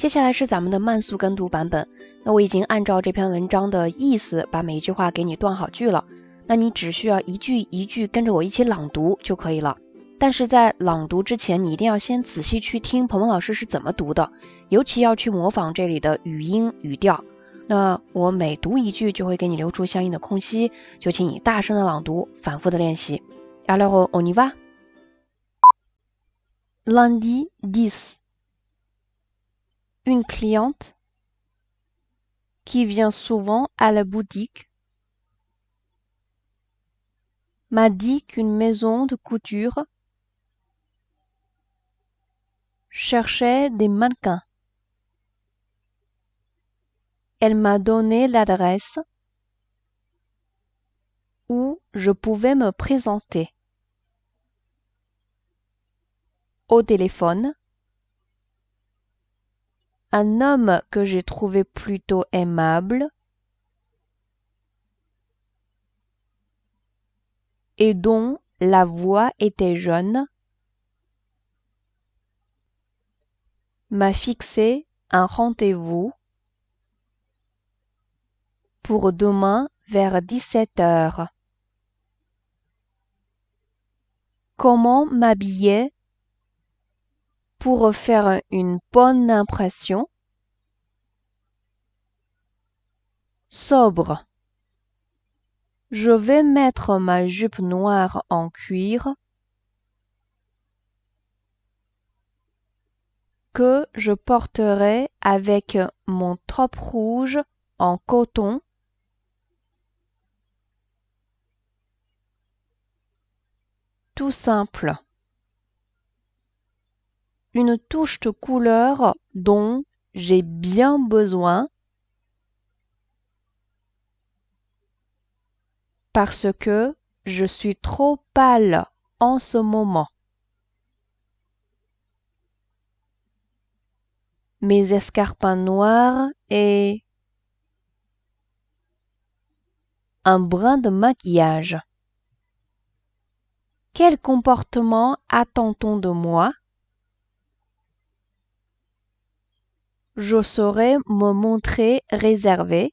接下来是咱们的慢速跟读版本。那我已经按照这篇文章的意思把每一句话给你断好句了。那你只需要一句一句跟着我一起朗读就可以了。但是在朗读之前，你一定要先仔细去听鹏鹏老师是怎么读的，尤其要去模仿这里的语音语调。那我每读一句就会给你留出相应的空隙，就请你大声的朗读，反复的练习。Alors on y va. Lundi 10. Une cliente qui vient souvent à la boutique m'a dit qu'une maison de couture cherchait des mannequins. Elle m'a donné l'adresse où je pouvais me présenter. Au téléphone, un homme que j'ai trouvé plutôt aimable. Et dont la voix était jeune. M'a fixé un rendez-vous. Pour demain vers 17 heures. Comment m'habiller pour faire une bonne impression Sobre. Je vais mettre ma jupe noire en cuir que je porterai avec mon top rouge en coton tout simple. Une touche de couleur dont j'ai bien besoin parce que je suis trop pâle en ce moment. Mes escarpins noirs et un brin de maquillage. Quel comportement attend-on de moi Je saurais me montrer réservé,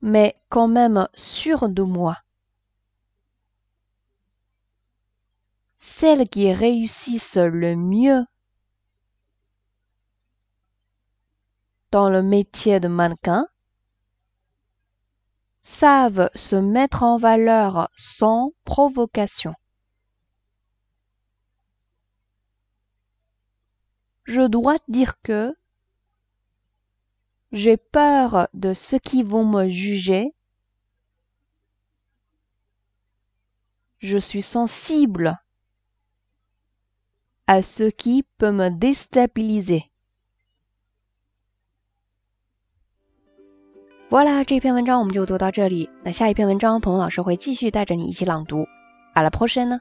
mais quand même sûr de moi. Celles qui réussissent le mieux dans le métier de mannequin savent se mettre en valeur sans provocation. Je dois dire que j'ai peur de ceux qui vont me juger. Je suis sensible à ce qui peut me déstabiliser. Voilà，这篇文章我们就读到这里。那下一篇文章，鹏鹏老师会继续带着你一起朗读。À la prochaine。